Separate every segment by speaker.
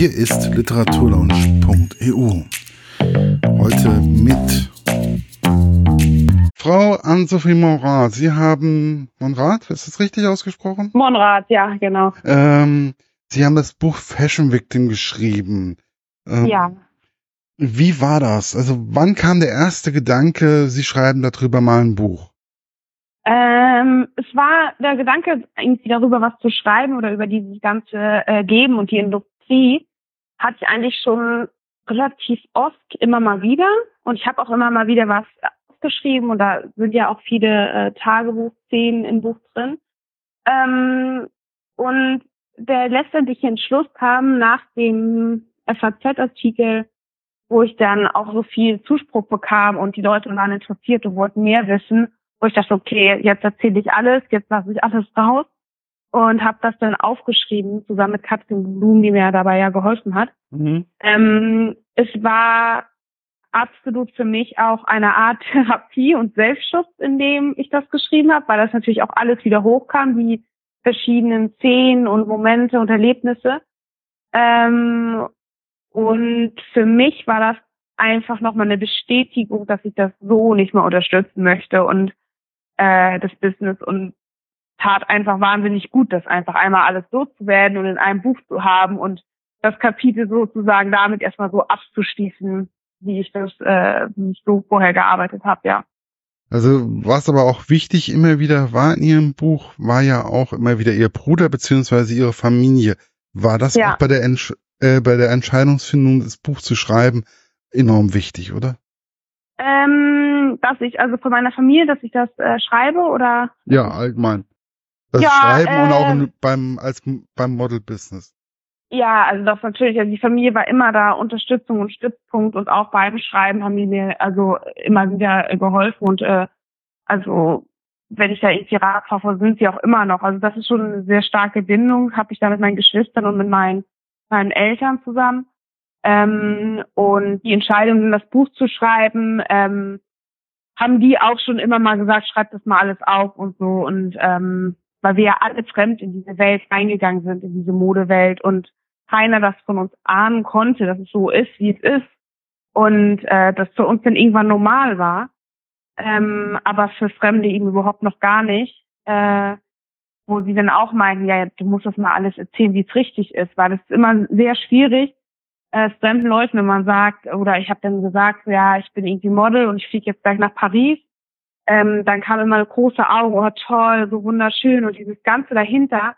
Speaker 1: Hier ist literaturlaunch.eu. Heute mit Frau Ann-Sophie Monrad. Sie haben Monrad, ist das richtig ausgesprochen?
Speaker 2: Monrad, ja, genau.
Speaker 1: Ähm, Sie haben das Buch Fashion Victim geschrieben.
Speaker 2: Ähm, ja.
Speaker 1: Wie war das? Also wann kam der erste Gedanke, Sie schreiben darüber mal ein Buch?
Speaker 2: Ähm, es war der Gedanke, irgendwie darüber was zu schreiben oder über dieses ganze äh, Geben und die Industrie, hatte ich eigentlich schon relativ oft immer mal wieder. Und ich habe auch immer mal wieder was aufgeschrieben und da sind ja auch viele äh, Tagebuchszenen im Buch drin. Ähm, und der letztendliche Entschluss kam nach dem FAZ-Artikel, wo ich dann auch so viel Zuspruch bekam und die Leute waren interessiert und wollten mehr wissen wo ich dachte, okay, jetzt erzähle ich alles, jetzt lasse ich alles raus und habe das dann aufgeschrieben, zusammen mit Katrin Blum, die mir dabei ja geholfen hat. Mhm. Ähm, es war absolut für mich auch eine Art Therapie und Selbstschutz, in dem ich das geschrieben habe, weil das natürlich auch alles wieder hochkam, die verschiedenen Szenen und Momente und Erlebnisse. Ähm, und für mich war das einfach nochmal eine Bestätigung, dass ich das so nicht mehr unterstützen möchte und äh, das Business und tat einfach wahnsinnig gut, das einfach einmal alles loszuwerden und in einem Buch zu haben und das Kapitel sozusagen damit erstmal so abzuschließen, wie ich das, äh, wie ich so vorher gearbeitet habe, ja.
Speaker 1: Also was aber auch wichtig immer wieder war in Ihrem Buch, war ja auch immer wieder Ihr Bruder beziehungsweise Ihre Familie. War das ja. auch bei der, Entsch äh, bei der Entscheidungsfindung, das Buch zu schreiben, enorm wichtig, oder?
Speaker 2: Ähm, dass ich, also von meiner Familie, dass ich das äh, schreibe oder?
Speaker 1: Ja, allgemein. Das ja, Schreiben äh, und auch in, ähm, beim, als, beim Model-Business.
Speaker 2: Ja, also das natürlich, also die Familie war immer da, Unterstützung und Stützpunkt und auch beim Schreiben haben die mir also immer wieder geholfen und äh, also wenn ich da irgendwie Rat brauche, sind sie auch immer noch. Also das ist schon eine sehr starke Bindung, habe ich da mit meinen Geschwistern und mit meinen, meinen Eltern zusammen. Ähm, und die Entscheidung, das Buch zu schreiben, ähm, haben die auch schon immer mal gesagt, schreibt das mal alles auf und so. Und ähm, weil wir ja alle fremd in diese Welt reingegangen sind, in diese Modewelt und keiner das von uns ahnen konnte, dass es so ist, wie es ist. Und äh, das für uns dann irgendwann normal war. Ähm, aber für Fremde eben überhaupt noch gar nicht. Äh, wo sie dann auch meinten, ja, du musst das mal alles erzählen, wie es richtig ist, weil es ist immer sehr schwierig, äh, fremden Leuten, wenn man sagt, oder ich habe dann gesagt, ja, ich bin irgendwie Model und ich fliege jetzt gleich nach Paris, ähm, dann kam immer eine große Augen, oh toll, so wunderschön und dieses Ganze dahinter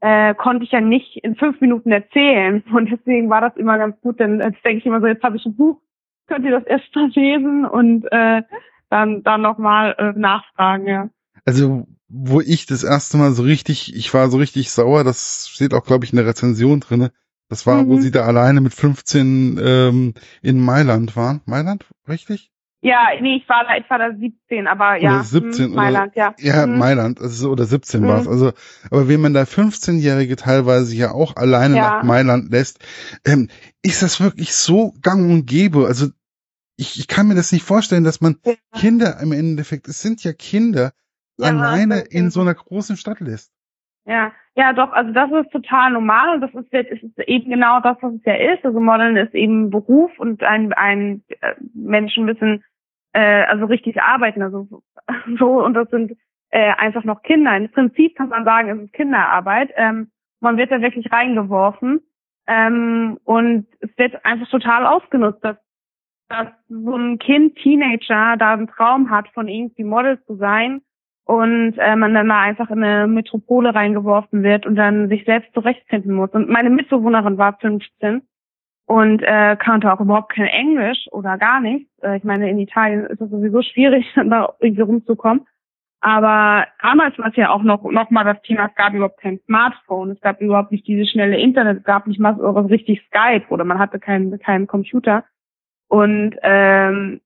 Speaker 2: äh, konnte ich ja nicht in fünf Minuten erzählen und deswegen war das immer ganz gut, denn jetzt denke ich immer so, jetzt habe ich ein Buch, könnt ihr das erst mal lesen und äh, dann dann nochmal äh, nachfragen, ja.
Speaker 1: Also wo ich das erste Mal so richtig, ich war so richtig sauer, das steht auch, glaube ich, in der Rezension drinne, das war, mhm. wo sie da alleine mit 15 ähm, in Mailand waren. Mailand, richtig?
Speaker 2: Ja, nee, ich war da, ich war da 17, aber ja.
Speaker 1: Oder 17,
Speaker 2: mh, Mailand,
Speaker 1: ja. Ja, mhm. Mailand, also, oder 17 mhm. war es. Also, aber wenn man da 15-Jährige teilweise ja auch alleine ja. nach Mailand lässt, ähm, ist das wirklich so gang und gäbe? Also, ich, ich kann mir das nicht vorstellen, dass man ja. Kinder im Endeffekt, es sind ja Kinder, ja, alleine in so einer großen Stadt lässt.
Speaker 2: Ja, ja, doch, also das ist total normal und das ist, ist eben genau das, was es ja ist. Also Modeln ist eben Beruf und ein, ein äh, Menschen müssen äh, also richtig arbeiten, also so und das sind äh, einfach noch Kinder. Im Prinzip kann man sagen, es ist Kinderarbeit. Ähm, man wird da wirklich reingeworfen ähm, und es wird einfach total ausgenutzt, dass, dass so ein Kind, Teenager da einen Traum hat, von irgendwie Model zu sein und äh, man dann da einfach in eine Metropole reingeworfen wird und dann sich selbst zurechtfinden muss. Und meine Mitbewohnerin war 15 und äh, kannte auch überhaupt kein Englisch oder gar nichts. Äh, ich meine, in Italien ist es sowieso schwierig, da irgendwie rumzukommen. Aber damals war es ja auch noch, noch mal das Thema, es gab überhaupt kein Smartphone, es gab überhaupt nicht dieses schnelle Internet, es gab nicht mal so richtig Skype oder man hatte keinen, keinen Computer. Und ähm,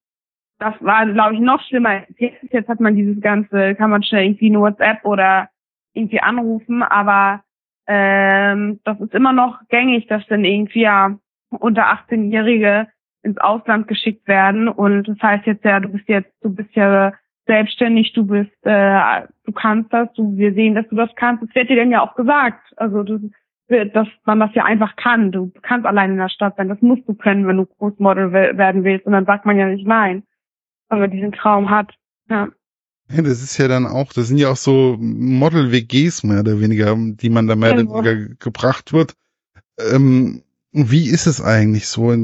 Speaker 2: das war, glaube ich, noch schlimmer. Jetzt, hat man dieses ganze, kann man schnell irgendwie eine WhatsApp oder irgendwie anrufen, aber ähm, das ist immer noch gängig, dass dann irgendwie ja unter 18-Jährige ins Ausland geschickt werden und das heißt jetzt ja, du bist jetzt, du bist ja selbstständig, du bist, äh, du kannst das, du, wir sehen, dass du das kannst. Das wird dir dann ja auch gesagt. Also das, dass man das ja einfach kann. Du kannst allein in der Stadt sein. Das musst du können, wenn du Großmodel werden willst. Und dann sagt man ja nicht nein, wenn man diesen Traum hat. Ja.
Speaker 1: Ja, das ist ja dann auch, das sind ja auch so Model-WGs mehr oder weniger, die man da mehr genau. oder weniger gebracht wird. Ähm, wie ist es eigentlich so?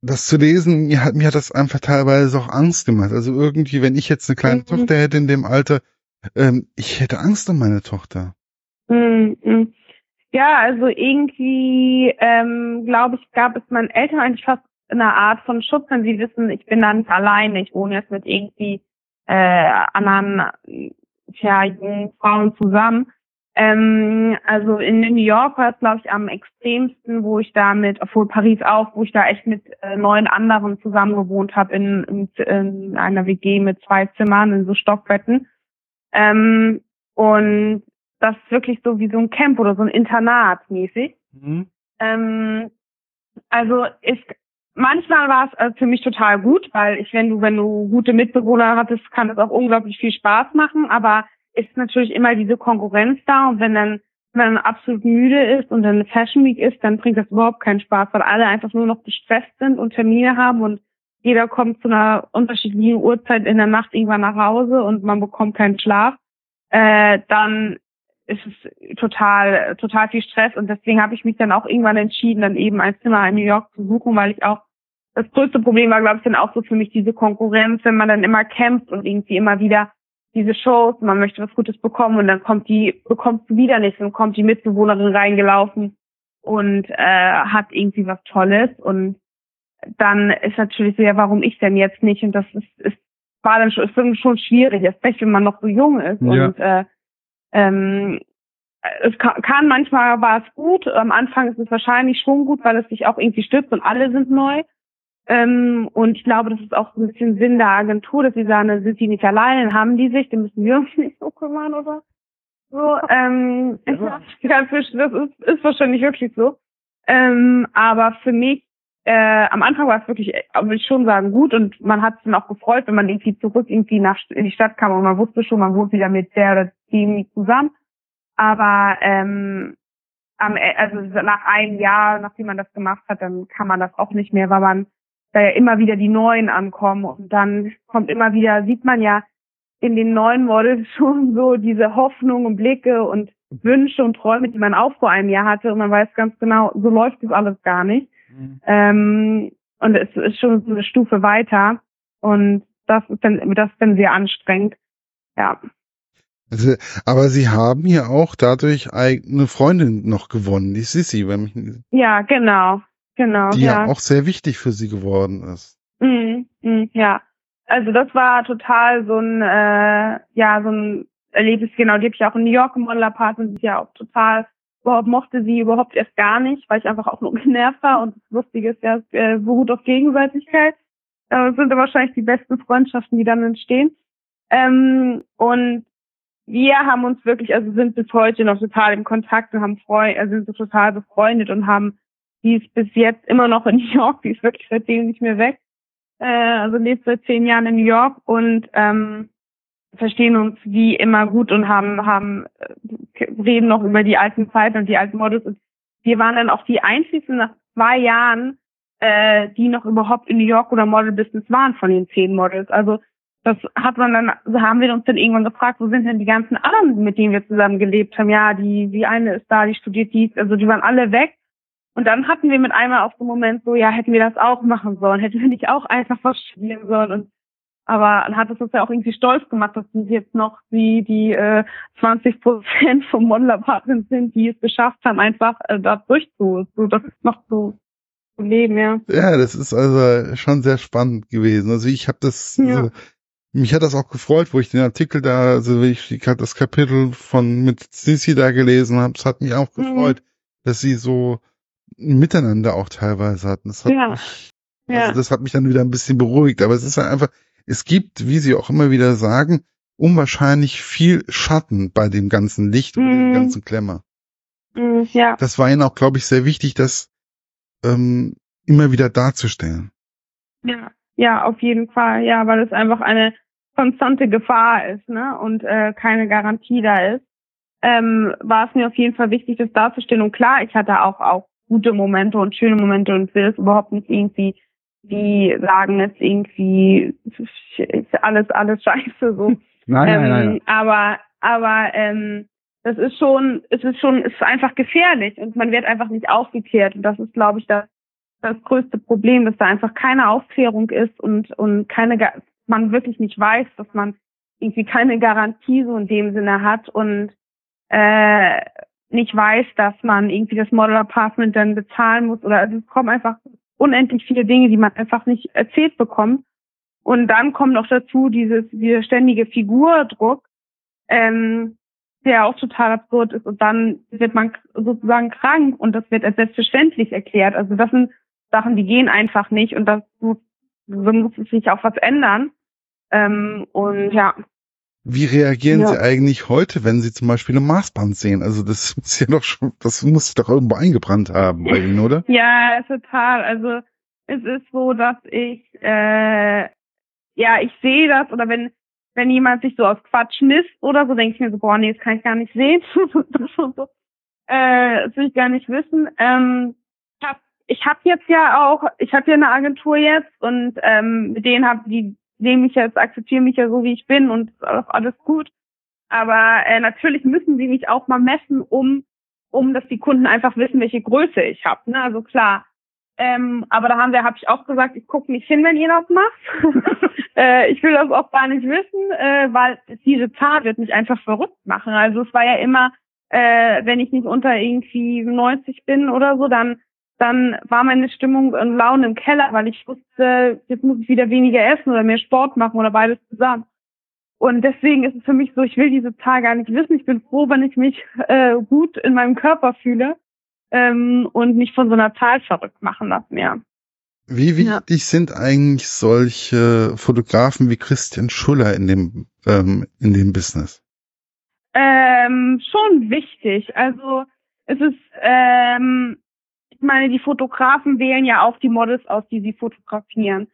Speaker 1: Das zu lesen, mir hat, mir hat das einfach teilweise auch Angst gemacht. Also irgendwie, wenn ich jetzt eine kleine mhm. Tochter hätte in dem Alter, ähm, ich hätte Angst um meine Tochter.
Speaker 2: Mhm. Ja, also irgendwie, ähm, glaube ich, gab es meinen Eltern eigentlich fast eine Art von Schutz, wenn sie wissen, ich bin da nicht alleine, ich wohne jetzt mit irgendwie äh, anderen ja, jungen Frauen zusammen. Ähm, also in New York war es, glaube ich, am extremsten, wo ich da mit, obwohl Paris auch, wo ich da echt mit äh, neun anderen zusammen gewohnt habe in, in, in einer WG mit zwei Zimmern in so Stockbetten. Ähm, und das ist wirklich so wie so ein Camp oder so ein Internat mäßig. Mhm. Ähm, also ist manchmal war es also für mich total gut, weil ich, wenn du, wenn du gute Mitbewohner hattest, kann es auch unglaublich viel Spaß machen, aber ist natürlich immer diese Konkurrenz da und wenn dann wenn man absolut müde ist und dann eine Fashion Week ist, dann bringt das überhaupt keinen Spaß, weil alle einfach nur noch gestresst sind und Termine haben und jeder kommt zu einer unterschiedlichen Uhrzeit in der Nacht irgendwann nach Hause und man bekommt keinen Schlaf, äh, dann ist es total, total viel Stress. Und deswegen habe ich mich dann auch irgendwann entschieden, dann eben ein Zimmer in New York zu suchen, weil ich auch das größte Problem war, glaube ich, dann auch so für mich diese Konkurrenz, wenn man dann immer kämpft und irgendwie immer wieder diese Shows, man möchte was Gutes bekommen und dann kommt die, bekommst du wieder nichts und kommt die Mitbewohnerin reingelaufen und äh, hat irgendwie was Tolles und dann ist natürlich so, ja, warum ich denn jetzt nicht? Und das ist, ist war dann schon, ist schon schwierig, erst wenn man noch so jung ist. Ja. Und äh, ähm, es kann, kann manchmal war es gut, am Anfang ist es wahrscheinlich schon gut, weil es sich auch irgendwie stützt und alle sind neu. Ähm, und ich glaube, das ist auch so ein bisschen Sinn der Agentur, dass sie sagen, dann sind die nicht alleine, haben die sich, dann müssen wir uns nicht so kümmern oder so. Ähm, ja. das ist, ist wahrscheinlich wirklich so. Ähm, aber für mich, äh, am Anfang war es wirklich, würde ich schon sagen, gut und man hat sich dann auch gefreut, wenn man irgendwie zurück irgendwie nach in die Stadt kam und man wusste schon, man wohnt wieder mit der oder dem zusammen. Aber ähm, am, e, also nach einem Jahr, nachdem man das gemacht hat, dann kann man das auch nicht mehr, weil man da ja immer wieder die neuen ankommen und dann kommt immer wieder, sieht man ja in den neuen Models schon so diese Hoffnung und Blicke und Wünsche und Träume, die man auch vor einem Jahr hatte und man weiß ganz genau, so läuft das alles gar nicht. Mhm. Ähm, und es ist schon so eine Stufe weiter und das ist dann, das ist dann sehr anstrengend. Ja.
Speaker 1: Also, aber Sie haben ja auch dadurch eine Freundin noch gewonnen, die Sissy, wenn mich
Speaker 2: Ja, genau. Genau.
Speaker 1: Die ja. ja auch sehr wichtig für sie geworden ist.
Speaker 2: Mm, mm, ja. Also das war total so ein, äh, ja, so ein Erlebnis, genau, die habe ich auch in New York im Model Apartment, ist ja auch total, überhaupt mochte sie überhaupt erst gar nicht, weil ich einfach auch nur genervt war und das Lustige ist ja, äh, beruht auf Gegenseitigkeit. Das sind wahrscheinlich die besten Freundschaften, die dann entstehen. Ähm, und wir haben uns wirklich, also sind bis heute noch total im Kontakt und haben Freund, also sind so total befreundet und haben die ist bis jetzt immer noch in New York, die ist wirklich seitdem nicht mehr weg. Äh, also lebt seit zehn Jahren in New York und ähm, verstehen uns wie immer gut und haben, haben äh, reden noch über die alten Zeiten und die alten Models. Und wir waren dann auch die einzigen nach zwei Jahren, äh, die noch überhaupt in New York oder Model Business waren von den zehn Models. Also das hat man dann, so haben wir uns dann irgendwann gefragt, wo sind denn die ganzen anderen, mit denen wir zusammen gelebt haben? Ja, die, die eine ist da, die studiert dies, also die waren alle weg. Und dann hatten wir mit einmal so einen Moment so, ja, hätten wir das auch machen sollen, hätten wir nicht auch einfach was studieren sollen. Und aber dann hat es uns ja auch irgendwie stolz gemacht, dass sie jetzt noch die, die äh, 20 Prozent vom Model Apartment sind, die es geschafft haben, einfach äh, da durchzu, so das noch so zu leben, ja.
Speaker 1: Ja, das ist also schon sehr spannend gewesen. Also ich habe das, ja. also, mich hat das auch gefreut, wo ich den Artikel da, also ich das Kapitel von mit Sissi da gelesen habe, es hat mich auch mhm. gefreut, mhm. dass sie so miteinander auch teilweise hatten. Das hat ja. mich, also ja. das hat mich dann wieder ein bisschen beruhigt. Aber es ist halt einfach, es gibt, wie Sie auch immer wieder sagen, unwahrscheinlich viel Schatten bei dem ganzen Licht und dem mhm. ganzen Klemmer.
Speaker 2: Mhm, ja.
Speaker 1: Das war Ihnen auch, glaube ich, sehr wichtig, das ähm, immer wieder darzustellen.
Speaker 2: Ja, ja, auf jeden Fall. Ja, weil es einfach eine konstante Gefahr ist, ne? Und äh, keine Garantie da ist. ähm, war es mir auf jeden Fall wichtig, das darzustellen. Und klar, ich hatte auch, auch gute Momente und schöne Momente und will es überhaupt nicht irgendwie, die sagen jetzt irgendwie, ist alles, alles scheiße, so.
Speaker 1: Nein, ähm, nein, nein.
Speaker 2: Aber, aber, ähm, das ist schon, es ist schon, es ist einfach gefährlich und man wird einfach nicht aufgeklärt. Und das ist, glaube ich, das, das größte Problem, dass da einfach keine Aufklärung ist und, und keine, man wirklich nicht weiß, dass man irgendwie keine Garantie so in dem Sinne hat und äh, nicht weiß, dass man irgendwie das Model Apartment dann bezahlen muss oder also es kommen einfach unendlich viele Dinge, die man einfach nicht erzählt bekommt. Und dann kommt noch dazu dieses, dieser ständige Figurdruck, ähm, der auch total absurd ist. Und dann wird man sozusagen krank und das wird als selbstverständlich erklärt. Also das sind Sachen, die gehen einfach nicht und das muss, so muss sich auch was ändern. Ähm, und ja,
Speaker 1: wie reagieren ja. Sie eigentlich heute, wenn Sie zum Beispiel ein Maßband sehen? Also das muss ja doch schon, das muss doch irgendwo eingebrannt haben bei Ihnen, oder?
Speaker 2: Ja, total. Also es ist so, dass ich äh, ja, ich sehe das oder wenn wenn jemand sich so aus Quatsch misst oder so, denke ich mir so, boah, nee, das kann ich gar nicht sehen. das, so, äh, das will ich gar nicht wissen. Ähm, ich habe ich hab jetzt ja auch, ich habe ja eine Agentur jetzt und ähm, mit denen habe die nehme mich jetzt, akzeptiere mich ja so, wie ich bin und ist auch alles gut. Aber äh, natürlich müssen sie mich auch mal messen, um, um dass die Kunden einfach wissen, welche Größe ich habe. Ne? Also klar. Ähm, aber da haben wir, habe ich auch gesagt, ich gucke nicht hin, wenn ihr das macht. äh, ich will das auch gar nicht wissen, äh, weil diese Zahl wird mich einfach verrückt machen. Also es war ja immer, äh, wenn ich nicht unter irgendwie 90 bin oder so, dann dann war meine Stimmung und Laune im Keller, weil ich wusste, jetzt muss ich wieder weniger essen oder mehr Sport machen oder beides zusammen. Und deswegen ist es für mich so, ich will diese Zahl gar nicht wissen. Ich bin froh, wenn ich mich äh, gut in meinem Körper fühle ähm, und nicht von so einer Zahl verrückt machen lasse mehr.
Speaker 1: Wie wichtig ja. sind eigentlich solche Fotografen wie Christian Schuller in dem ähm, in dem Business?
Speaker 2: Ähm, schon wichtig. Also es ist ähm, ich meine, die Fotografen wählen ja auch die Models aus, die sie fotografieren.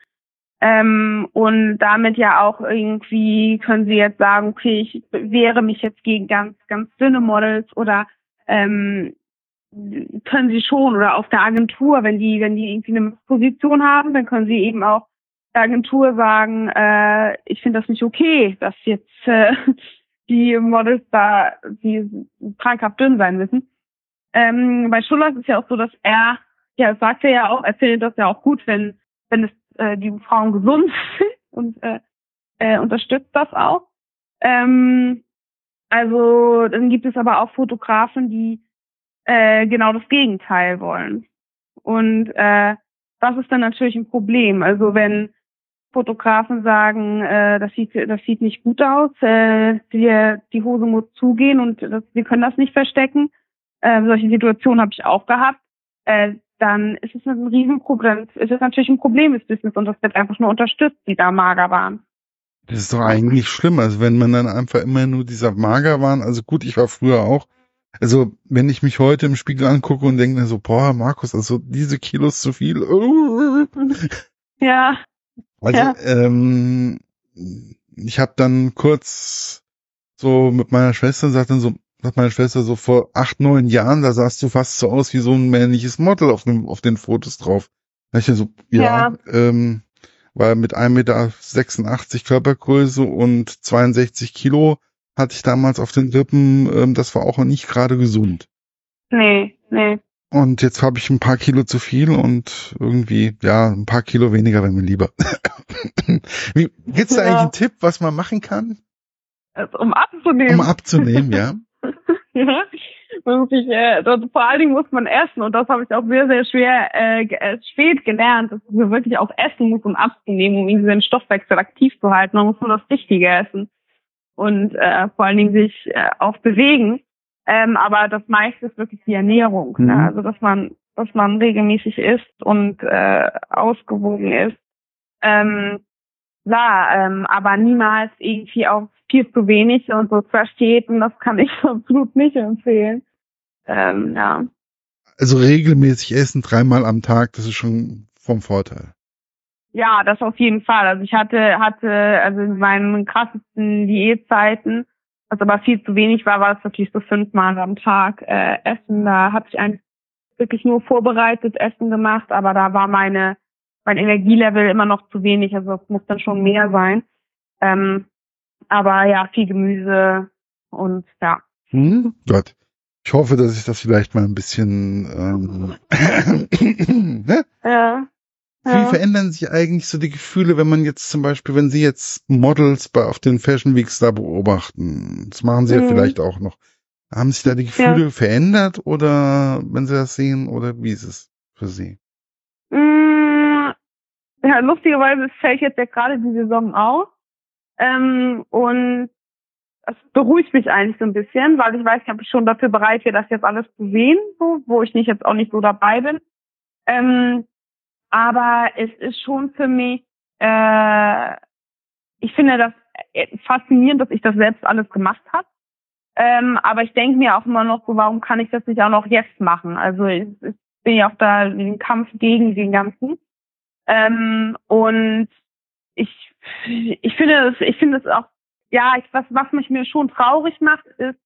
Speaker 2: Ähm, und damit ja auch irgendwie können sie jetzt sagen, okay, ich wehre mich jetzt gegen ganz, ganz dünne Models oder ähm, können sie schon oder auf der Agentur, wenn die, wenn die irgendwie eine Position haben, dann können sie eben auch der Agentur sagen, äh, ich finde das nicht okay, dass jetzt äh, die Models da, die krankhaft dünn sein müssen. Ähm, bei Schuller ist ja auch so, dass er, ja, sagt er ja auch, er findet das ja auch gut, wenn, wenn es äh, die Frauen gesund sind und äh, äh, unterstützt das auch. Ähm, also dann gibt es aber auch Fotografen, die äh, genau das Gegenteil wollen. Und äh, das ist dann natürlich ein Problem. Also wenn Fotografen sagen, äh, das sieht das sieht nicht gut aus, äh, die, die Hose muss zugehen und das, wir können das nicht verstecken, äh, solche Situationen habe ich auch gehabt, äh, dann ist es ein Riesenproblem. Es ist natürlich ein Problem des Business und das wird einfach nur unterstützt, die da mager waren.
Speaker 1: Das ist doch eigentlich schlimm, also wenn man dann einfach immer nur dieser mager waren, also gut, ich war früher auch, also wenn ich mich heute im Spiegel angucke und denke so, boah, Markus, also diese Kilos zu viel.
Speaker 2: Ja.
Speaker 1: Also, ja. ähm, ich habe dann kurz so mit meiner Schwester gesagt dann so, sagt meine Schwester so vor acht, neun Jahren, da sahst du fast so aus wie so ein männliches Model auf, dem, auf den Fotos drauf. Da ich so, ja, ja. Ähm, weil mit 1,86 Meter Körpergröße und 62 Kilo hatte ich damals auf den Rippen, ähm, das war auch nicht gerade gesund.
Speaker 2: Nee, nee.
Speaker 1: Und jetzt habe ich ein paar Kilo zu viel und irgendwie, ja, ein paar Kilo weniger wäre mir lieber. Wie, gibt's da ja. eigentlich einen Tipp, was man machen kann?
Speaker 2: Also, um abzunehmen.
Speaker 1: Um abzunehmen, ja.
Speaker 2: ja. Man sich, äh, vor allen Dingen muss man essen und das habe ich auch sehr, sehr schwer äh, äh, spät gelernt, dass man wirklich auch essen muss, um abzunehmen, um irgendwie seinen Stoffwechsel aktiv zu halten. Man muss nur das Richtige essen und äh, vor allen Dingen sich äh, auch bewegen. Ähm, aber das meiste ist wirklich die Ernährung. Ne? Mhm. Ne? Also dass man, dass man regelmäßig isst und äh, ausgewogen ist. Ähm, klar, ähm, aber niemals irgendwie auch viel zu wenig und so Trash-Diäten, das kann ich absolut nicht empfehlen. Ähm, ja.
Speaker 1: Also regelmäßig essen, dreimal am Tag, das ist schon vom Vorteil.
Speaker 2: Ja, das auf jeden Fall. Also ich hatte, hatte, also in meinen krassesten Diätzeiten, was aber viel zu wenig war, war es wirklich so fünfmal am Tag äh, Essen. Da hatte ich eigentlich wirklich nur vorbereitet Essen gemacht, aber da war meine mein Energielevel immer noch zu wenig, also es muss dann schon mehr sein. Ähm, aber ja, viel Gemüse und ja.
Speaker 1: Hm, Gott. Ich hoffe, dass ich das vielleicht mal ein bisschen ähm,
Speaker 2: ne? ja.
Speaker 1: Wie ja. verändern sich eigentlich so die Gefühle, wenn man jetzt zum Beispiel, wenn Sie jetzt Models bei, auf den Fashion Weeks da beobachten, das machen Sie mhm. ja vielleicht auch noch, haben sich da die Gefühle ja. verändert oder wenn Sie das sehen oder wie ist es für Sie?
Speaker 2: Mm, ja, lustigerweise fällt jetzt ja gerade die Saison aus ähm, und es beruhigt mich eigentlich so ein bisschen, weil ich weiß ich schon dafür bereit wäre, das jetzt alles zu sehen, so, wo ich nicht jetzt auch nicht so dabei bin. Ähm, aber es ist schon für mich, äh, ich finde das äh, faszinierend, dass ich das selbst alles gemacht habe. Ähm, aber ich denke mir auch immer noch so, warum kann ich das nicht auch noch jetzt machen? Also ich, ich bin ja auch da den Kampf gegen den ganzen. Ähm, und ich, ich finde es, ich finde es auch, ja, ich, was, was mich mir schon traurig macht, ist,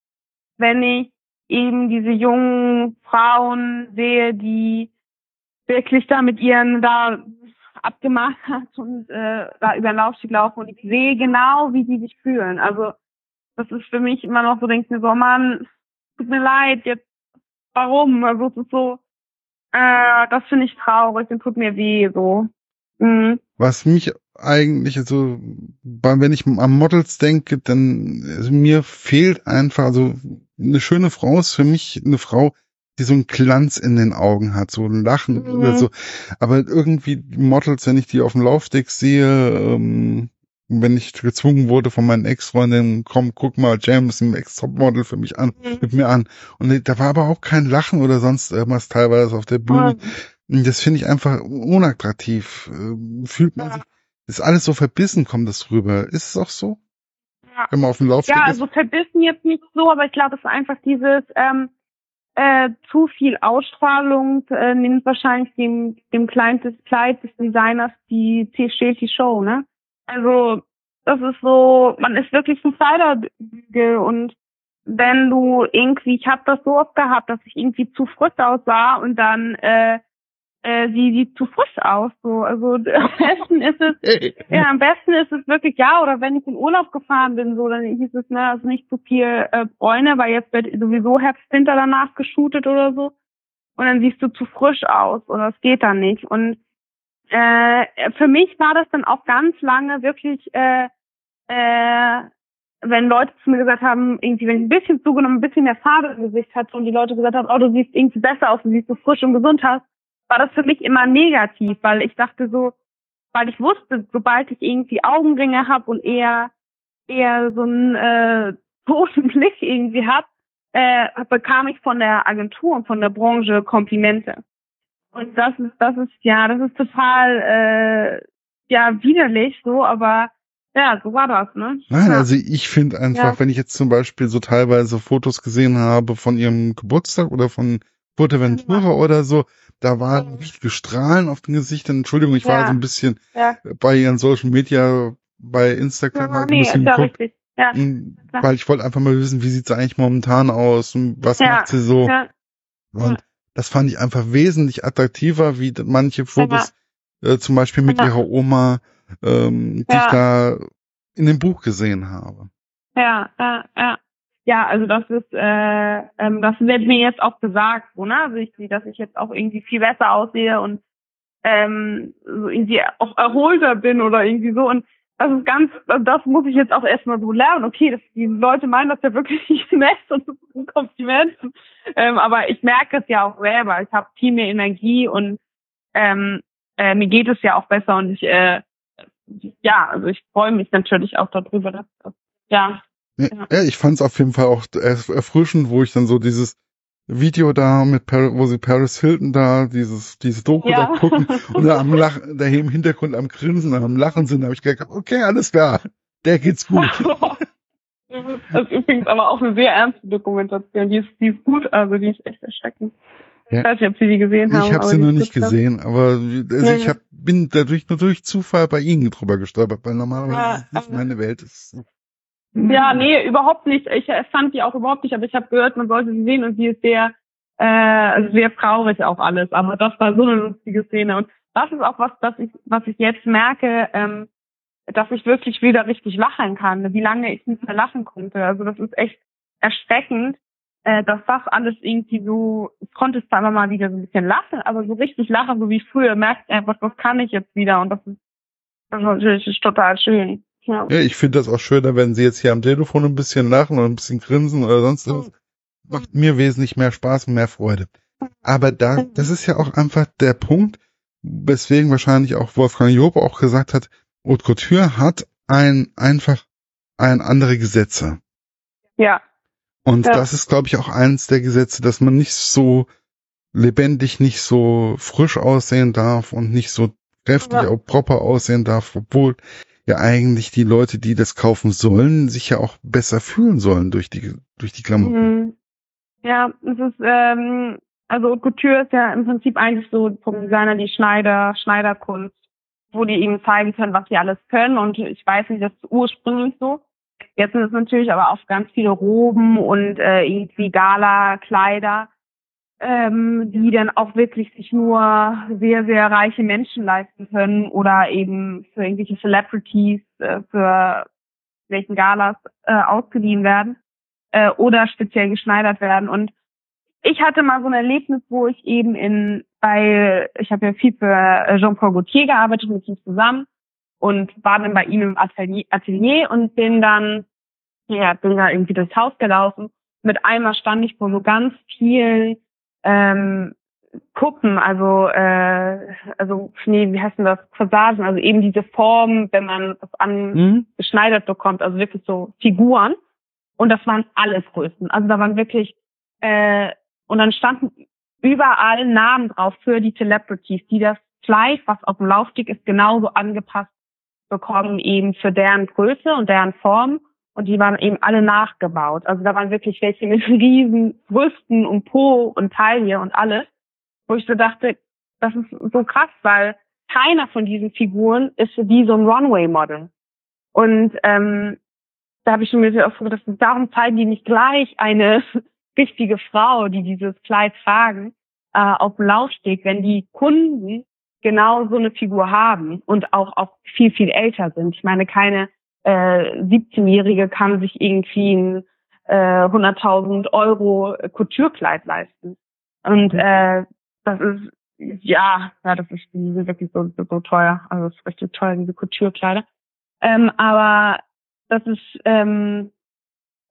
Speaker 2: wenn ich eben diese jungen Frauen sehe, die wirklich da mit ihren da abgemacht hat und äh, da über den Laufsteg laufen und ich sehe genau, wie die sich fühlen. Also das ist für mich immer noch so, denke ich mir so, Mann, tut mir leid, jetzt warum? Also es ist so, äh, das finde ich traurig und tut mir weh so.
Speaker 1: Mhm. Was mich eigentlich, also wenn ich an Models denke, dann also mir fehlt einfach, also eine schöne Frau ist für mich eine Frau, die so einen Glanz in den Augen hat, so ein Lachen mhm. oder so. Aber irgendwie Models, wenn ich die auf dem Laufsteg sehe, ähm, wenn ich gezwungen wurde von meinen Ex-Freundinnen, komm, guck mal, James, ein Ex-Top-Model für mich an, mhm. mit mir an. Und da war aber auch kein Lachen oder sonst irgendwas teilweise auf der Bühne. Mhm. Das finde ich einfach unattraktiv. Ähm, fühlt man ja. sich, ist alles so verbissen, kommt das rüber. Ist es auch so?
Speaker 2: Ja. Wenn man auf dem Laufsteg
Speaker 1: Ja,
Speaker 2: also verbissen jetzt nicht so, aber ich glaube, es ist einfach dieses, ähm, äh, zu viel Ausstrahlung äh, nimmt wahrscheinlich dem, dem Kleid des, Kleid des Designers die steht die Show, ne? Also das ist so, man ist wirklich ein Kleiderbügel und wenn du irgendwie, ich habe das so oft gehabt, dass ich irgendwie zu frisch aussah und dann äh, äh, sie sieht zu frisch aus. So, also am besten ist es, ja, am besten ist es wirklich ja. Oder wenn ich in Urlaub gefahren bin, so, dann hieß es ne, also nicht zu viel äh, Bräune, weil jetzt wird sowieso Herbst, Winter danach geshootet oder so. Und dann siehst du zu frisch aus oder es geht dann nicht. Und äh, für mich war das dann auch ganz lange wirklich, äh, äh, wenn Leute zu mir gesagt haben, irgendwie, wenn ich ein bisschen zugenommen, ein bisschen mehr Farbe im Gesicht hatte und die Leute gesagt haben, oh, du siehst irgendwie besser aus, du siehst so frisch und gesund aus, war das für mich immer negativ, weil ich dachte so, weil ich wusste, sobald ich irgendwie Augenringe habe und eher eher so einen äh, toten Blick irgendwie hab, äh, bekam ich von der Agentur und von der Branche Komplimente. Und das ist, das ist, ja, das ist total, äh, ja, widerlich so, aber ja, so war das, ne?
Speaker 1: Nein,
Speaker 2: ja.
Speaker 1: also ich finde einfach, ja. wenn ich jetzt zum Beispiel so teilweise Fotos gesehen habe von ihrem Geburtstag oder von Fuerteventura ja. oder so, da waren richtige Strahlen auf den Gesichtern. Entschuldigung, ich ja. war so ein bisschen ja. bei ihren Social Media, bei Instagram ja, nee, ein bisschen geguckt. Ja, weil ich wollte einfach mal wissen, wie sieht sie eigentlich momentan aus und was macht sie so. Und das fand ich einfach wesentlich attraktiver, wie manche Fotos, äh, zum Beispiel mit ihrer Oma, ähm, die ich da in dem Buch gesehen habe.
Speaker 2: Ja, ja, ja ja, also das ist, äh, ähm, das wird mir jetzt auch gesagt, so, ne? Also ich, dass ich jetzt auch irgendwie viel besser aussehe und ähm, so irgendwie auch erholter bin oder irgendwie so. Und das ist ganz, das muss ich jetzt auch erstmal so lernen. Okay, das, die Leute meinen das ja wirklich nett und das ein Kompliment. Ähm, aber ich merke es ja auch selber. Ich habe viel mehr Energie und ähm, äh, mir geht es ja auch besser und ich, äh, ja, also ich freue mich natürlich auch darüber, dass, dass ja,
Speaker 1: ja, ich fand es auf jeden Fall auch erfrischend, wo ich dann so dieses Video da mit Paris, wo sie Paris Hilton da dieses dieses Doku ja. da gucken und da am Lachen, da im Hintergrund am Grinsen, am Lachen sind, habe ich gedacht, okay, alles klar, der geht's gut.
Speaker 2: das ist übrigens aber auch eine sehr ernste Dokumentation, die ist, die ist gut, also die ist echt erschreckend. Ja. Ich weiß nicht, ob Sie die gesehen haben.
Speaker 1: Ich habe sie noch nicht gesehen, aber also ich hab, bin dadurch nur durch Zufall bei Ihnen drüber gestolpert, weil normalerweise ja, ist nicht meine Welt. Ist,
Speaker 2: Ja, nee, überhaupt nicht. Ich fand die auch überhaupt nicht, aber ich habe gehört, man sollte sie sehen und sie ist sehr, äh, also sehr traurig auch alles. Aber das war so eine lustige Szene. Und das ist auch was, was ich, was ich jetzt merke, ähm, dass ich wirklich wieder richtig lachen kann, wie lange ich nicht mehr lachen konnte. Also das ist echt erschreckend, äh, dass das alles irgendwie so, ich konnte zwar immer mal wieder so ein bisschen lachen, aber so richtig lachen, so wie früher, merkt einfach, das kann ich jetzt wieder und das ist, das ist natürlich total schön.
Speaker 1: Ja, ja ich finde das auch schöner, wenn sie jetzt hier am Telefon ein bisschen lachen oder ein bisschen grinsen oder sonst was. Macht mir wesentlich mehr Spaß und mehr Freude. Aber da, das ist ja auch einfach der Punkt, weswegen wahrscheinlich auch Wolfgang Job auch gesagt hat, Haute Couture hat ein, einfach ein andere Gesetze.
Speaker 2: Ja.
Speaker 1: Und ja. das ist, glaube ich, auch eins der Gesetze, dass man nicht so lebendig, nicht so frisch aussehen darf und nicht so kräftig, ja. auch proper aussehen darf, obwohl ja eigentlich die Leute, die das kaufen sollen, sich ja auch besser fühlen sollen durch die, durch die Klamotten.
Speaker 2: Mhm. Ja, es ist, ähm, also Haute Couture ist ja im Prinzip eigentlich so vom Designer die Schneider, Schneiderkunst, wo die eben zeigen können, was sie alles können und ich weiß nicht, das ist ursprünglich so. Jetzt sind es natürlich aber auch ganz viele Roben und äh, irgendwie Gala-Kleider, ähm, die dann auch wirklich sich nur sehr, sehr reiche Menschen leisten können oder eben für irgendwelche Celebrities, äh, für welchen Galas äh, ausgeliehen werden äh, oder speziell geschneidert werden. Und ich hatte mal so ein Erlebnis, wo ich eben in bei, ich habe ja viel für Jean-Paul Gaultier gearbeitet mit ihm zusammen und war dann bei ihm im Atelier, Atelier und bin dann, ja, bin da irgendwie durchs Haus gelaufen. Mit einmal stand ich vor so ganz vielen ähm, Kuppen, also äh, also nee, wie heißt denn das? Corsagen, also eben diese Form, wenn man das angeschneidert mhm. bekommt, also wirklich so Figuren. Und das waren alles Größen. Also da waren wirklich äh, und dann standen überall Namen drauf für die Celebrities, die das Kleid, was auf dem Laufsteg ist, genauso angepasst bekommen eben für deren Größe und deren Form und die waren eben alle nachgebaut. Also da waren wirklich welche mit riesen Brüsten und Po und Taille und alles, wo ich so dachte, das ist so krass, weil keiner von diesen Figuren ist wie so ein Runway-Model. Und ähm, da habe ich schon mir auch so gedacht, darum zeigen die nicht gleich eine richtige Frau, die dieses Kleid tragen, äh, auf dem Laufsteg, wenn die Kunden genau so eine Figur haben und auch, auch viel, viel älter sind. Ich meine, keine äh, 17-Jährige kann sich irgendwie ein äh, 100.000 Euro Couturekleid leisten. Und mhm. äh, das ist, ja, ja, das ist, die sind wirklich so, so teuer. Also es ist richtig teuer, diese Couturekleider. Ähm, aber das ist, ähm,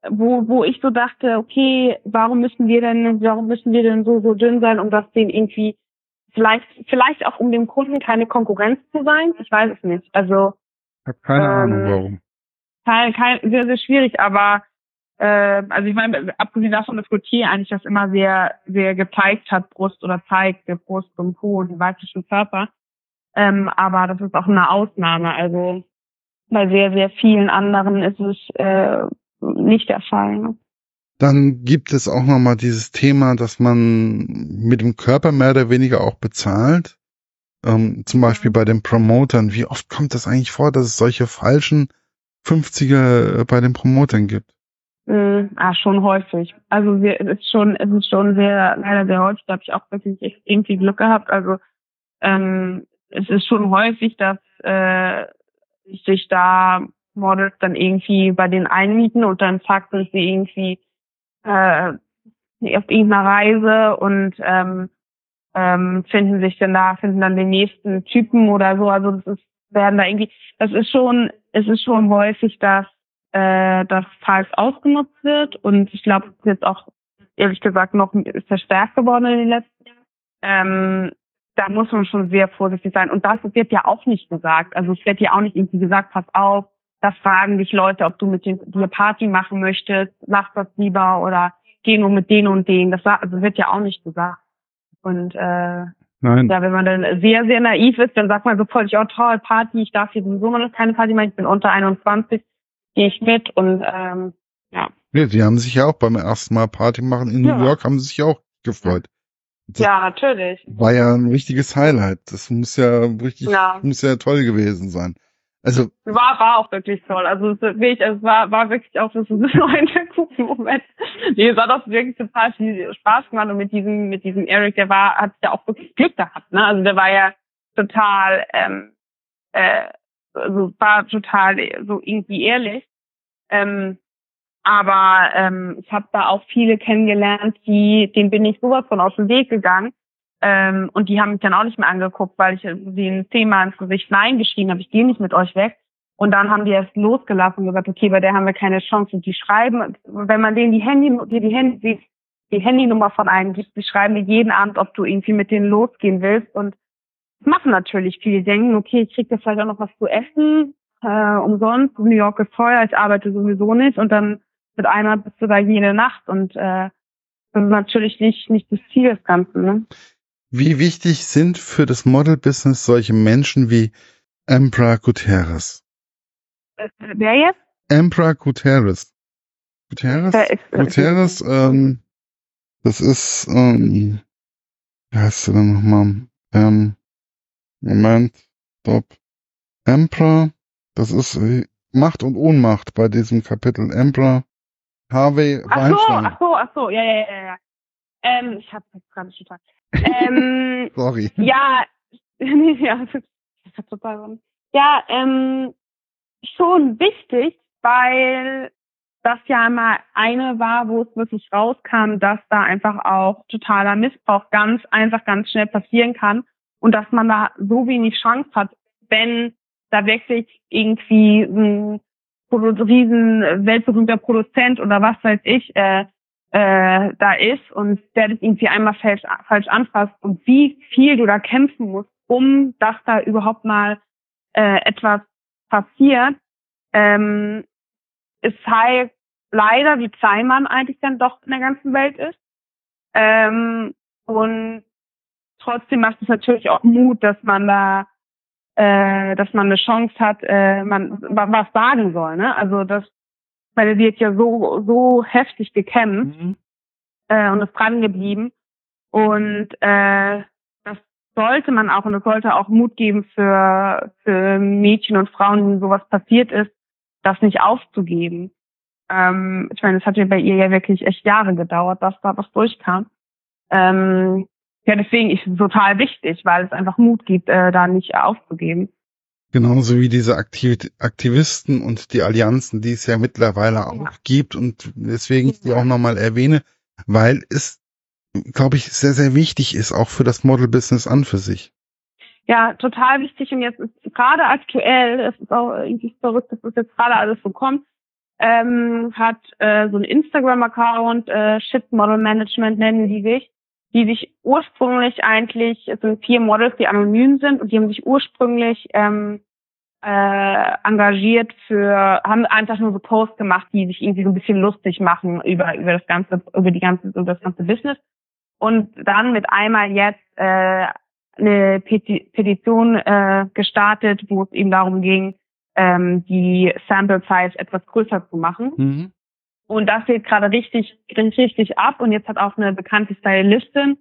Speaker 2: wo, wo ich so dachte, okay, warum müssen wir denn, warum müssen wir denn so, so dünn sein, um das den irgendwie Vielleicht, vielleicht auch um dem Kunden keine Konkurrenz zu sein. Ich weiß es nicht. Also
Speaker 1: ich habe keine ähm, Ahnung warum.
Speaker 2: Kein, kein, sehr, sehr schwierig, aber äh, also ich meine, abgesehen davon, dass Gautier eigentlich das immer sehr, sehr gezeigt hat, Brust oder zeigt, der Brust und Po und den weiblichen Körper. Ähm, aber das ist auch eine Ausnahme. Also bei sehr, sehr vielen anderen ist es äh, nicht der Fall. Ne?
Speaker 1: Dann gibt es auch nochmal dieses Thema, dass man mit dem Körper mehr oder weniger auch bezahlt. Ähm, zum Beispiel bei den Promotern. Wie oft kommt das eigentlich vor, dass es solche falschen 50er äh, bei den Promotern gibt?
Speaker 2: Mm, ah, schon häufig. Also wir, es ist schon, es ist schon sehr, leider sehr häufig. Da habe ich auch wirklich extrem viel Glück gehabt. Also ähm, es ist schon häufig, dass äh, sich da Models dann irgendwie bei den einmieten und dann sind sie irgendwie äh, auf irgendeiner Reise und ähm, ähm, finden sich dann da, finden dann den nächsten Typen oder so. Also das ist, werden da irgendwie, das ist schon, es ist schon häufig, dass äh, das falsch ausgenutzt wird und ich glaube, es ist jetzt auch ehrlich gesagt noch verstärkt geworden in den letzten Jahren. Ähm, da muss man schon sehr vorsichtig sein. Und das wird ja auch nicht gesagt. Also es wird ja auch nicht irgendwie gesagt, pass auf, da fragen dich Leute, ob du mit dir Party machen möchtest, mach das lieber oder geh nur mit denen und denen. Das also wird ja auch nicht gesagt. Und äh, Nein. ja, wenn man dann sehr, sehr naiv ist, dann sagt man sofort, ja toll, Party, ich darf hier sowieso noch keine Party machen, ich bin unter 21, gehe ich mit und ähm, ja.
Speaker 1: Ja, die haben sich ja auch beim ersten Mal Party machen in ja. New York, haben sie sich auch gefreut.
Speaker 2: Das ja, natürlich.
Speaker 1: War ja ein richtiges Highlight. Das muss ja richtig, ja. muss ja toll gewesen sein. Also
Speaker 2: war war auch wirklich toll. Also es, wirklich, es war war wirklich auch so ein guter Moment. Nee, es hat auch wirklich total viel Spaß gemacht und mit diesem mit diesem Eric, der war hat ja auch wirklich Glück gehabt. Ne? Also der war ja total ähm, äh, also war total so irgendwie ehrlich. Ähm, aber ähm, ich habe da auch viele kennengelernt, die, denen bin ich sowas von aus dem Weg gegangen. Ähm, und die haben mich dann auch nicht mehr angeguckt, weil ich den zehnmal ins Gesicht Nein geschrien habe, ich gehe nicht mit euch weg. Und dann haben die erst losgelassen und gesagt, okay, bei der haben wir keine Chance. Und die schreiben, wenn man denen die Handy, die, die Handy, die Handynummer von einem gibt, die schreiben dir jeden Abend, ob du irgendwie mit denen losgehen willst. Und machen natürlich viele. Denken, okay, ich krieg da vielleicht auch noch was zu essen, äh, umsonst. New York ist teuer, ich arbeite sowieso nicht. Und dann mit einer bist du da jede Nacht. Und äh, das ist natürlich nicht, nicht das Ziel des Ganzen. Ne?
Speaker 1: Wie wichtig sind für das Model-Business solche Menschen wie Emperor Gutierrez?
Speaker 2: Äh, wer jetzt?
Speaker 1: Emperor Gutierrez. Gutierrez? Gutierrez, ähm, das ist, ähm, wie heißt du denn nochmal? Ähm, Moment, stopp. Emperor, das ist äh, Macht und Ohnmacht bei diesem Kapitel. Emperor Harvey
Speaker 2: Weinstein. Ach so, ach so, ach so, ja, ja, ja, ja. Ähm, ich hab's jetzt gerade total. Ähm,
Speaker 1: Sorry.
Speaker 2: Ja, ja, total. Ja, ähm, schon wichtig, weil das ja mal eine war, wo es wirklich rauskam, dass da einfach auch totaler Missbrauch ganz einfach ganz schnell passieren kann und dass man da so wenig Chance hat, wenn da wirklich irgendwie ein riesen weltberühmter Produzent oder was weiß ich äh, äh, da ist und der das irgendwie einmal falsch, falsch anfasst und wie viel du da kämpfen musst, um dass da überhaupt mal äh, etwas passiert, ähm, es zeigt leider, wie klein man eigentlich dann doch in der ganzen Welt ist. Ähm, und trotzdem macht es natürlich auch Mut, dass man da, äh, dass man eine Chance hat, äh, man was sagen soll. Ne? Also das, weil er wird ja so so heftig gekämpft mhm. äh, und ist dran geblieben und äh, das sollte man auch und es sollte auch Mut geben für für Mädchen und Frauen, denen sowas passiert ist, das nicht aufzugeben. Ähm, ich meine, es hat ja bei ihr ja wirklich echt Jahre gedauert, dass da was durchkam. Ähm, ja, deswegen ist es total wichtig, weil es einfach Mut gibt, äh, da nicht aufzugeben.
Speaker 1: Genauso wie diese Aktiv Aktivisten und die Allianzen, die es ja mittlerweile ja. auch gibt und deswegen ich die auch nochmal erwähne, weil es, glaube ich, sehr, sehr wichtig ist, auch für das Model-Business an für sich.
Speaker 2: Ja, total wichtig und jetzt ist gerade aktuell, es ist auch irgendwie verrückt, dass das jetzt gerade alles so kommt, ähm, hat äh, so ein Instagram-Account, äh, Shit Model Management nennen die sich, die sich ursprünglich eigentlich, es sind vier Models, die anonym sind und die haben sich ursprünglich ähm, äh, engagiert für, haben einfach nur so Posts gemacht, die sich irgendwie so ein bisschen lustig machen über über das ganze, über die ganze, über das ganze Business und dann mit einmal jetzt äh, eine Petition äh, gestartet, wo es eben darum ging, ähm, die Sample Size etwas größer zu machen. Mhm. Und das geht gerade richtig, richtig ab. Und jetzt hat auch eine bekannte Stylistin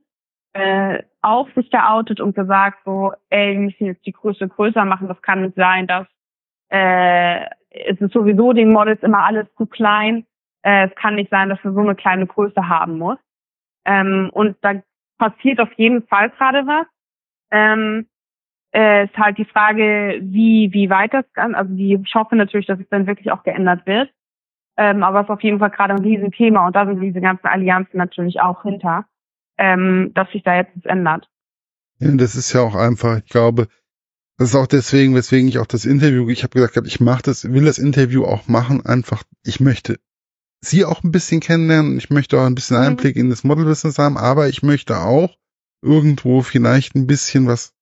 Speaker 2: äh, auch sich geoutet und gesagt, so, ey, wir müssen jetzt die Größe größer machen. Das kann nicht sein, dass äh, es ist sowieso den Models immer alles zu klein. Äh, es kann nicht sein, dass wir so eine kleine Größe haben muss. Ähm, und da passiert auf jeden Fall gerade was. Ähm, äh, ist halt die Frage, wie, wie weit das kann. Also die, ich hoffe natürlich, dass es dann wirklich auch geändert wird. Ähm, aber es ist auf jeden Fall gerade ein Riesenthema und da sind diese ganzen Allianzen natürlich auch hinter, ähm, dass sich da jetzt was ändert.
Speaker 1: Ja, das ist ja auch einfach, ich glaube, das ist auch deswegen, weswegen ich auch das Interview, ich habe gesagt, ich mache das, will das Interview auch machen, einfach, ich möchte sie auch ein bisschen kennenlernen, ich möchte auch ein bisschen mhm. Einblick in das Model-Business haben, aber ich möchte auch irgendwo vielleicht ein bisschen was,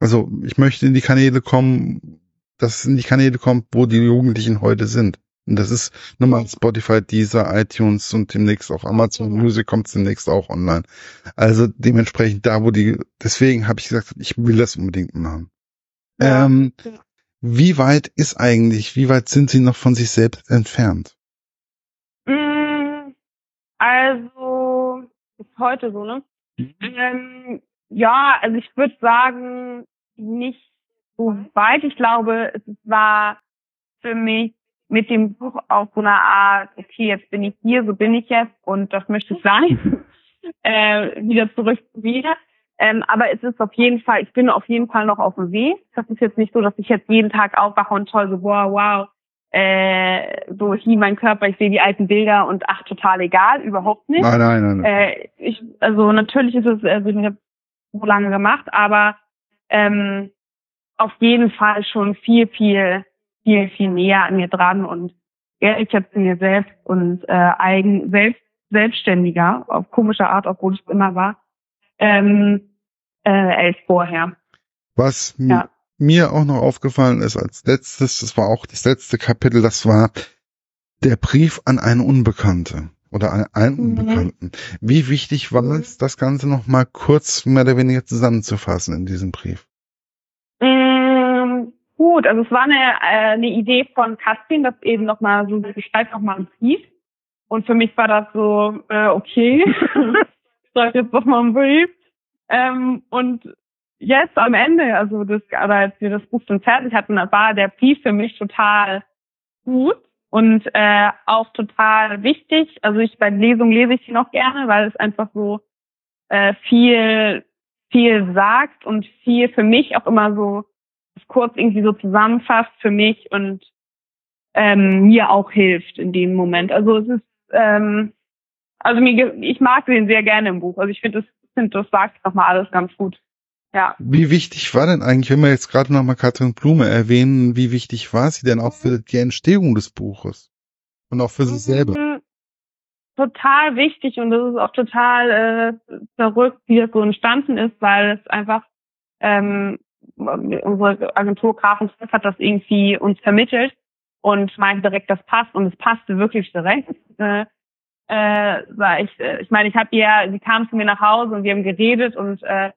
Speaker 1: also ich möchte in die Kanäle kommen, dass es in die Kanäle kommt, wo die Jugendlichen heute sind. Und das ist nochmal Spotify, Deezer, iTunes und demnächst auch Amazon Music kommt demnächst auch online. Also dementsprechend da, wo die, deswegen habe ich gesagt, ich will das unbedingt machen. Ja, ähm. Wie weit ist eigentlich, wie weit sind Sie noch von sich selbst entfernt?
Speaker 2: Mm, also, ist heute so, ne? Mhm. Ähm, ja, also ich würde sagen, nicht soweit ich glaube, es war für mich mit dem Buch auch so eine Art, okay, jetzt bin ich hier, so bin ich jetzt und das möchte ich sein. äh, wieder zurück zu mir. Ähm, aber es ist auf jeden Fall, ich bin auf jeden Fall noch auf dem Weg. Das ist jetzt nicht so, dass ich jetzt jeden Tag aufwache und toll so, wow, wow, äh, so hier mein Körper, ich sehe die alten Bilder und ach, total egal, überhaupt nicht.
Speaker 1: Nein, nein, nein. nein.
Speaker 2: Äh, ich, also natürlich ist es, also ich habe so lange gemacht, aber ähm, auf jeden Fall schon viel, viel, viel, viel näher an mir dran und ehrlicher zu mir selbst und äh, eigen, selbst, selbstständiger, auf komische Art, obwohl ich es immer war, ähm, äh, als vorher.
Speaker 1: Was ja mir auch noch aufgefallen ist als letztes, das war auch das letzte Kapitel, das war der Brief an eine Unbekannte oder an einen mhm. Unbekannten. Wie wichtig war es, das Ganze noch mal kurz mehr oder weniger zusammenzufassen in diesem Brief?
Speaker 2: Ähm, gut, also es war eine, äh, eine Idee von Katrin, das eben noch mal so, sie schreibt noch mal einen Brief. Und für mich war das so, äh, okay, ich schreibe jetzt noch mal einen Brief. Ähm, und jetzt am Ende, also das, oder als wir das Buch dann fertig hatten, war der Brief für mich total gut und äh, auch total wichtig. Also ich bei Lesung lese ich sie noch gerne, weil es einfach so äh, viel viel sagt und viel für mich auch immer so kurz irgendwie so zusammenfasst für mich und ähm, mir auch hilft in dem Moment. Also es ist ähm, also mir ich mag den sehr gerne im Buch. Also ich finde das finde das sagt nochmal alles ganz gut. Ja.
Speaker 1: Wie wichtig war denn eigentlich, wenn wir jetzt gerade nochmal Katrin Blume erwähnen, wie wichtig war sie denn auch für die Entstehung des Buches? Und auch für mhm. sich selber?
Speaker 2: Total wichtig und das ist auch total äh, verrückt, wie das so entstanden ist, weil es einfach ähm, unsere Agentur Grafen hat das irgendwie uns vermittelt und meinte direkt, das passt und es passte wirklich direkt. Äh, äh, ich, äh, ich meine, ich habe ja, sie kam zu mir nach Hause und wir haben geredet und äh,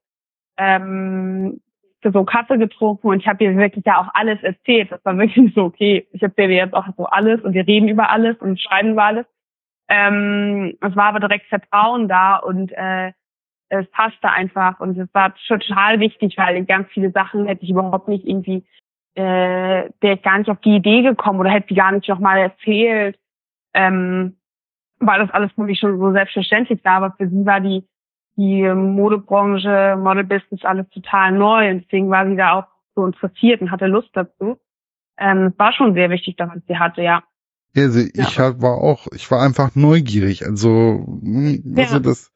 Speaker 2: ähm, so Kaffee getrunken und ich habe ihr wirklich ja auch alles erzählt. Das war wirklich so, okay, ich erzähle jetzt auch so alles und wir reden über alles und schreiben über alles. Ähm, es war aber direkt Vertrauen da und äh, es passte einfach und es war total wichtig, weil ganz viele Sachen hätte ich überhaupt nicht irgendwie, äh, der ich gar nicht auf die Idee gekommen oder hätte die gar nicht nochmal erzählt, ähm, weil das alles für mich schon so selbstverständlich war, aber für sie war die die Modebranche, Modelbusiness alles total neu und deswegen war sie da auch so interessiert und hatte Lust dazu. Ähm, war schon sehr wichtig, dass sie hatte, ja.
Speaker 1: Also ich ja. war auch, ich war einfach neugierig. Also, hm, also ja. das,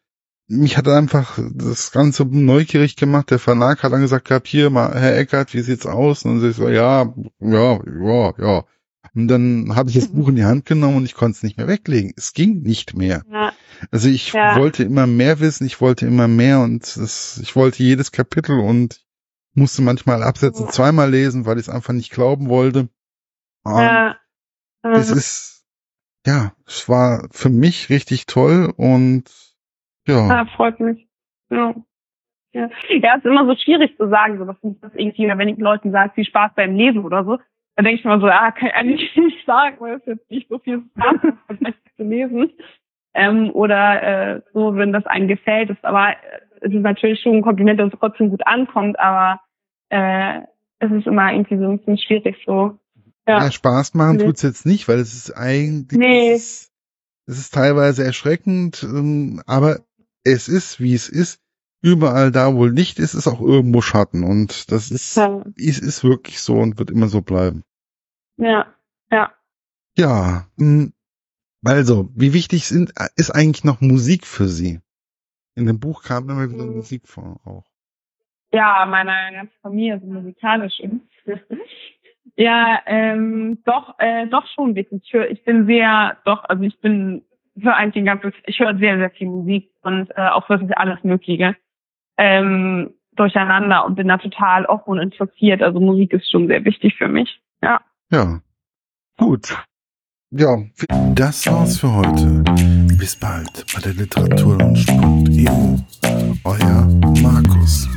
Speaker 1: mich hat einfach das Ganze neugierig gemacht. Der Verlag hat dann gesagt gehabt, hier mal, Herr Eckert, wie sieht's aus? Und ich so, ja, ja, ja, ja. Und dann habe ich das Buch in die Hand genommen und ich konnte es nicht mehr weglegen. Es ging nicht mehr. Ja. Also ich ja. wollte immer mehr wissen, ich wollte immer mehr und es, ich wollte jedes Kapitel und musste manchmal Absätze ja. zweimal lesen, weil ich es einfach nicht glauben wollte. Ja. Es ist, ja, es war für mich richtig toll und ja.
Speaker 2: Ja, freut mich. Ja. Ja. ja, es ist immer so schwierig zu sagen, so was das irgendwie, wenn ich Leuten sage, viel Spaß beim Lesen oder so, dann denke ich mir so, ah, kann ich eigentlich nicht sagen, weil es jetzt nicht so viel Spaß macht, zu lesen. Ähm, oder äh, so, wenn das einem gefällt, ist aber es ist natürlich schon ein Kompliment, dass es trotzdem gut ankommt, aber äh, es ist immer irgendwie so ein bisschen schwierig so.
Speaker 1: Ja, ja Spaß machen nee. tut's jetzt nicht, weil es ist eigentlich nee. es ist teilweise erschreckend, ähm, aber es ist, wie es ist. Überall da, wo Licht ist, ist auch irgendwo Schatten und das ist, ja. ist, ist wirklich so und wird immer so bleiben.
Speaker 2: Ja, ja.
Speaker 1: Ja, hm, also, wie wichtig sind, ist eigentlich noch Musik für Sie? In dem Buch kam immer wieder Musik vor auch.
Speaker 2: Ja, meine ganze Familie ist musikalisch. ja, ähm, doch, äh, doch schon wichtig. Ich bin sehr, doch, also ich bin höre eigentlich ganzes, ich höre sehr, sehr viel Musik und äh, auch wirklich alles Mögliche ähm, durcheinander und bin da total offen und interessiert. Also Musik ist schon sehr wichtig für mich. Ja.
Speaker 1: Ja. Gut. Ja. Das war's für heute. Bis bald bei der Literatur und literaturlaunch.eu. Euer Markus.